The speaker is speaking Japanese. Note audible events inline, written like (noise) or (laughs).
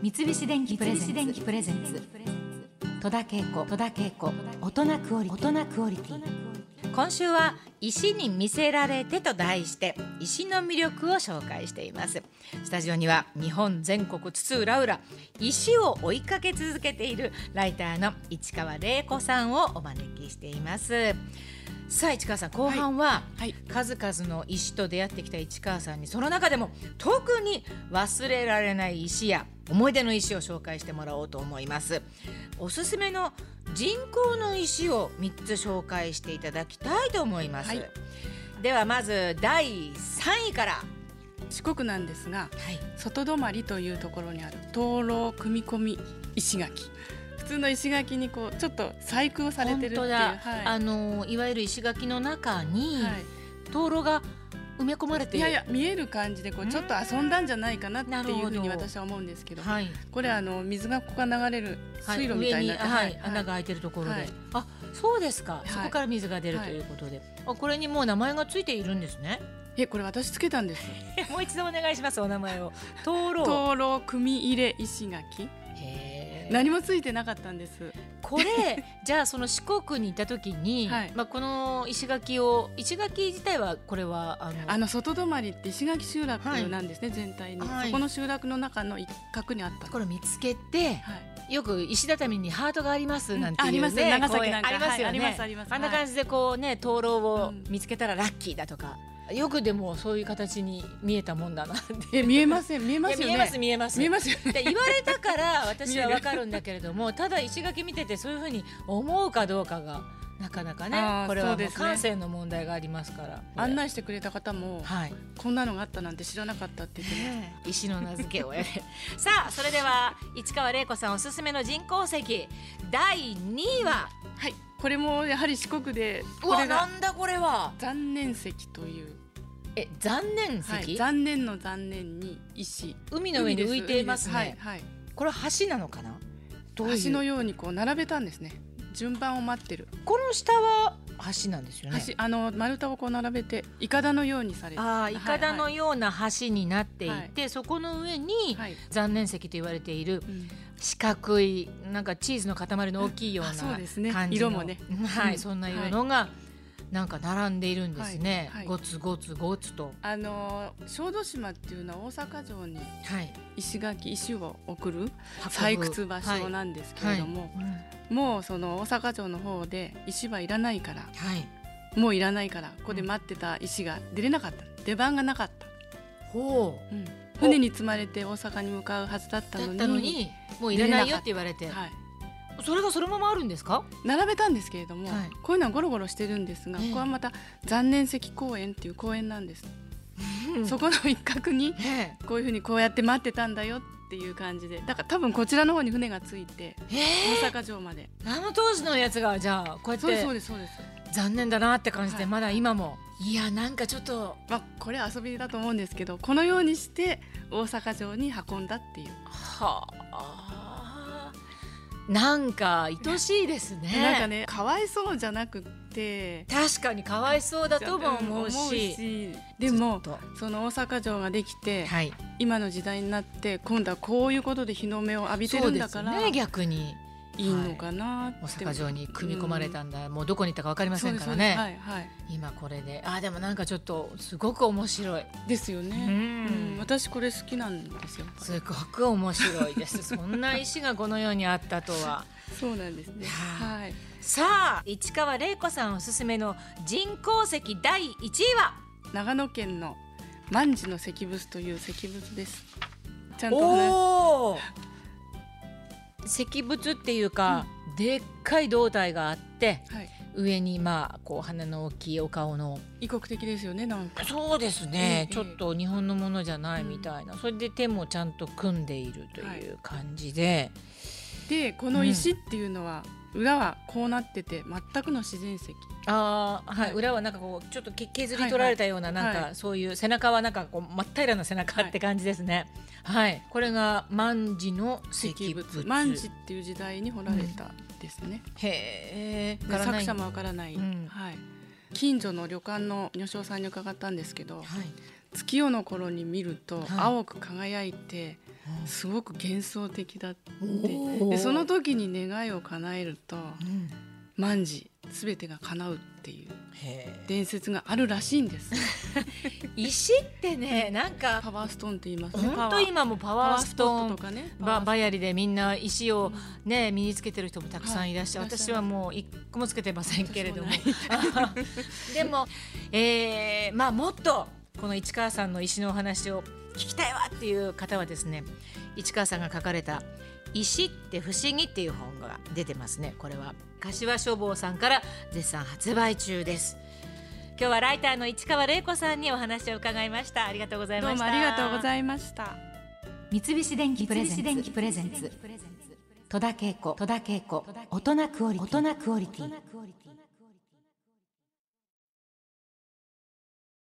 三菱電機プレゼンツ。戸田恵子。大人クオリティ。今週は石に魅せられてと題して石の魅力を紹介しています。スタジオには日本全国津々浦々石を追いかけ続けているライターの市川玲子さんをお招きしていますさあ市川さん後半は、はい。数々の石と出会ってきた市川さんにその中でも特に忘れられない石や思い出の石を紹介してもらおうと思います。おすすめの人工の石を3つ紹介していただきたいと思います、はい。ではまず第3位から。は四国なんですがい。外泊というところにある灯籠組み込み石垣。普通の石垣にこうちょっと細工をされてるっていう。はい。あのいわゆる石垣の中に、はい。灯籠が埋め込まれていやいや見える感じでこうちょっと遊んだんじゃないかなっていうふうに私は思うんですけど。はい。これあの水がここが流れるはい水路みたいにな。って、上に、はい。穴が開いてるところで、はい。あそうですか、い。そこから水が出るということで、あこれにもう名前がついているんですね。えこれ私つけたんです。(laughs) もう一度お願いしますお名前を。(laughs) 灯籠。灯籠組入れ石垣何もついてなかったんです。これ (laughs) じゃあその四国に行った時に、はい。まあこの石垣を石垣自体はこれはあのあの外泊って石垣集落なんですね、全体に、はい。そこの集落の中の一角にあった。これを見つけてはい。よく石畳にハートがありますなんていうね、うん。ありますね長崎なんか。ありますよね、はいありますあります。あんな感じでこうね灯籠をうん。見つけたらラッキーだとか、よくでもそういう形に見えたもんだなって。え見えません見えますよね。見えます見えます。見えますよね。で言われたから私はわかるんだけれどもただ石垣見ててそういうふうに思うかどうかがなかなかねこれはもう感性の問題がありますから。案内してくれた方もはいこんなのがあったなんて知らなかったって言ってます石の名付けをやれさあそれでは市川玲子さんおすすめの人工石。第2位は？はい。これもやはり四国でこれがなんだこれは。残念石という、え残念石、はい、残念の残念に石。海の上に浮いていますね。海です。はいこれは橋なのかな？どういう？はい、橋のようにこう並べたんですね。順番を待ってる。この下は橋なんですよね。橋あの丸太をこう並べていかだのようにされて。ああ、いかだのはいような橋になっていて、そこの上に、はい。残念石と言われているうん。四角いなんかチーズの塊の大きいようなあそうですね。感じの。色もね。はい、うん。そんないうのがなんか並んでいるんですね、はいはい。ゴツゴツゴツと。あの小豆島っていうのは大阪城にはい。石垣石を送る採掘場所なんですけれども、もうその大阪城の方で石はいらないからはい。もういらないからここで待ってた石が出れなかった。出番がなかった、ほう。ん。船に積まれて大阪に向かうはずだったうだのにったのにもういらないよって言われて、はい、それがそのままあるんですか？並べたんですけれども、はい。こういうのはゴロゴロしてるんですが、ええ。ここはまた残念石公園っていう公園なんです、そこの一角にねこういうふうにこうやって待ってたんだよっていう感じで。だから多分こちらの方に船がついてええ。大阪城まで、あの当時のやつがじゃあこうやっそうですそうてですそうです。残念だなって感じではい。まだ今も。いやなんかちょっと。まあこれは遊びだと思うんですけどこのようにして大阪城に運んだっていう、はあなんか愛しいですね。なんかねかわいそうじゃなくって。確かにかわいそうだとも思うし。でもその大阪城ができて、とはい。今の時代になって今度はこういうことで日の目を浴びてるんだから、ね逆にいいのかなって、大阪城に組み込まれたんだ、もうどこに行ったかわかりませんからね、はいはい。今これで。あでもなんかちょっとすごく面白い。ですよね、うん。うん私これ好きなんですよすごく面白いです。そんな石がこの世にあったとはそうなんですねははい。さあ市川玲子さんおすすめの人工石第1位は長野県の万事の石仏とい。う石仏ですちゃんとおお石仏っていうか、でっかい胴体があってはい。上にまあこう鼻の大きいお顔の。異国的ですよねなんか。そうですね、ええちょっと日本のものじゃないみたいな、それで手もちゃんと組んでいるという感じで、でこの石っていうのは、裏はこうなってて全くの自然石。ああはい、はい。裏はなんかこうちょっとけ削り取られたような、なんか、はいそういう背中はなんかこう真っ平らな背中って感じですね。はい、これが万事の石石仏。仏万事っていう時代に掘られたですね、へえで作者もわからない、うん。はい、近所の旅館の女将さんに伺ったんですけどはい。月夜の頃に見るとはい。青く輝いて、すごく幻想的だって。でその時に願いを叶えるとうん。万事全てが叶うっていう伝説があるらしいんです。(laughs) 石ってねなんかパワーストーンって言います？ね本当今もパパワーストーンとかねババヤリでみんな石をね身につけてる人もたくさんいらっしゃる、はい私はもう一個もつけてませんけれども。私 (laughs) でも、えーまあもっとこの市川さんの石のお話を聞きたいわっていう方はですね市川さんが書かれた「石って不思議」っていう本が出てますね。これは柏書房さんから絶賛発売中です。今日はライターの市川玲子さんにお話を伺いました。ありがとうございました。どうもありがとうございました。三菱電機プレゼンツ。戸田恵子。大人クオリティ